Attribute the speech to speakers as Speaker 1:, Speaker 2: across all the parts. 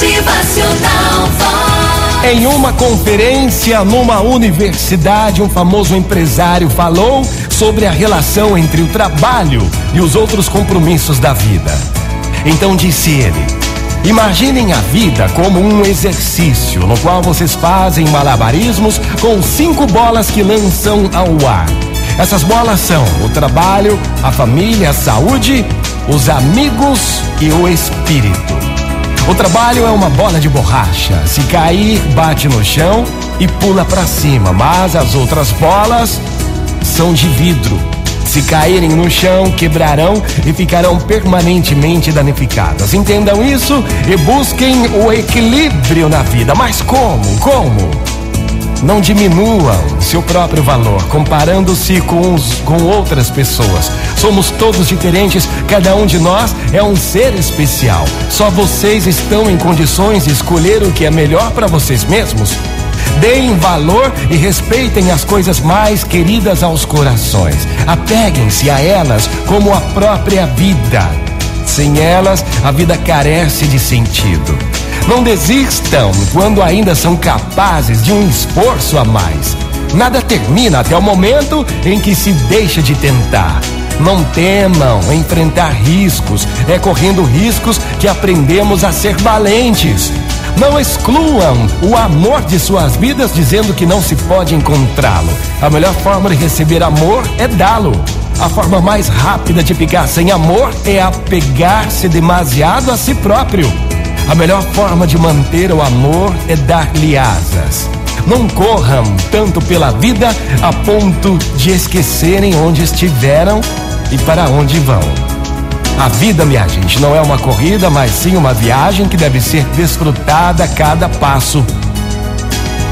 Speaker 1: Motivacional Vox.
Speaker 2: Em uma conferência numa universidade, um famoso empresário falou sobre a relação entre o trabalho e os outros compromissos da vida. Então disse ele: Imaginem a vida como um exercício no qual vocês fazem malabarismos com cinco bolas que lançam ao ar. Essas bolas são o trabalho, a família, a saúde, os amigos e o espírito. O trabalho é uma bola de borracha. Se cair, bate no chão e pula para cima, mas as outras bolas são de vidro. Se caírem no chão, quebrarão e ficarão permanentemente danificadas. Entendam isso e busquem o equilíbrio na vida. Mas como? Como? Não diminuam seu próprio valor comparando-se com, com outras pessoas. Somos todos diferentes, cada um de nós é um ser especial. Só vocês estão em condições de escolher o que é melhor para vocês mesmos. Deem valor e respeitem as coisas mais queridas aos corações. Apeguem-se a elas como a própria vida. Sem elas, a vida carece de sentido. Não desistam quando ainda são capazes de um esforço a mais. Nada termina até o momento em que se deixa de tentar. Não temam enfrentar riscos, é correndo riscos que aprendemos a ser valentes. Não excluam o amor de suas vidas dizendo que não se pode encontrá-lo. A melhor forma de receber amor é dá-lo. A forma mais rápida de ficar sem amor é apegar-se demasiado a si próprio. A melhor forma de manter o amor é dar-lhe asas. Não corram tanto pela vida a ponto de esquecerem onde estiveram e para onde vão. A vida, minha gente, não é uma corrida, mas sim uma viagem que deve ser desfrutada a cada passo.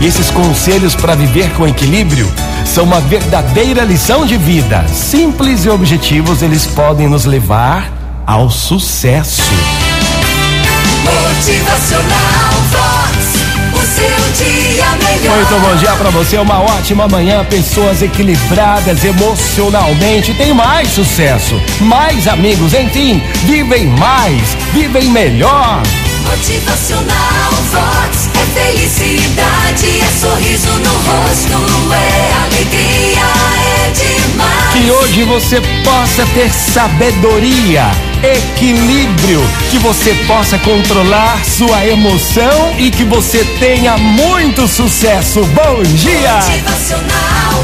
Speaker 2: E esses conselhos para viver com equilíbrio são uma verdadeira lição de vida. Simples e objetivos, eles podem nos levar ao sucesso.
Speaker 1: Motivacional Vox, o seu dia melhor.
Speaker 2: Muito bom dia pra você, uma ótima manhã, pessoas equilibradas emocionalmente, tem mais sucesso, mais amigos, enfim, vivem mais, vivem melhor.
Speaker 1: Motivacional Vox é felicidade, é sorriso no rosto, é alegria, é demais.
Speaker 2: Que hoje você possa ter sabedoria, equilíbrio, que você possa controlar sua emoção e que você tenha muito sucesso. Bom dia!
Speaker 1: Motivacional.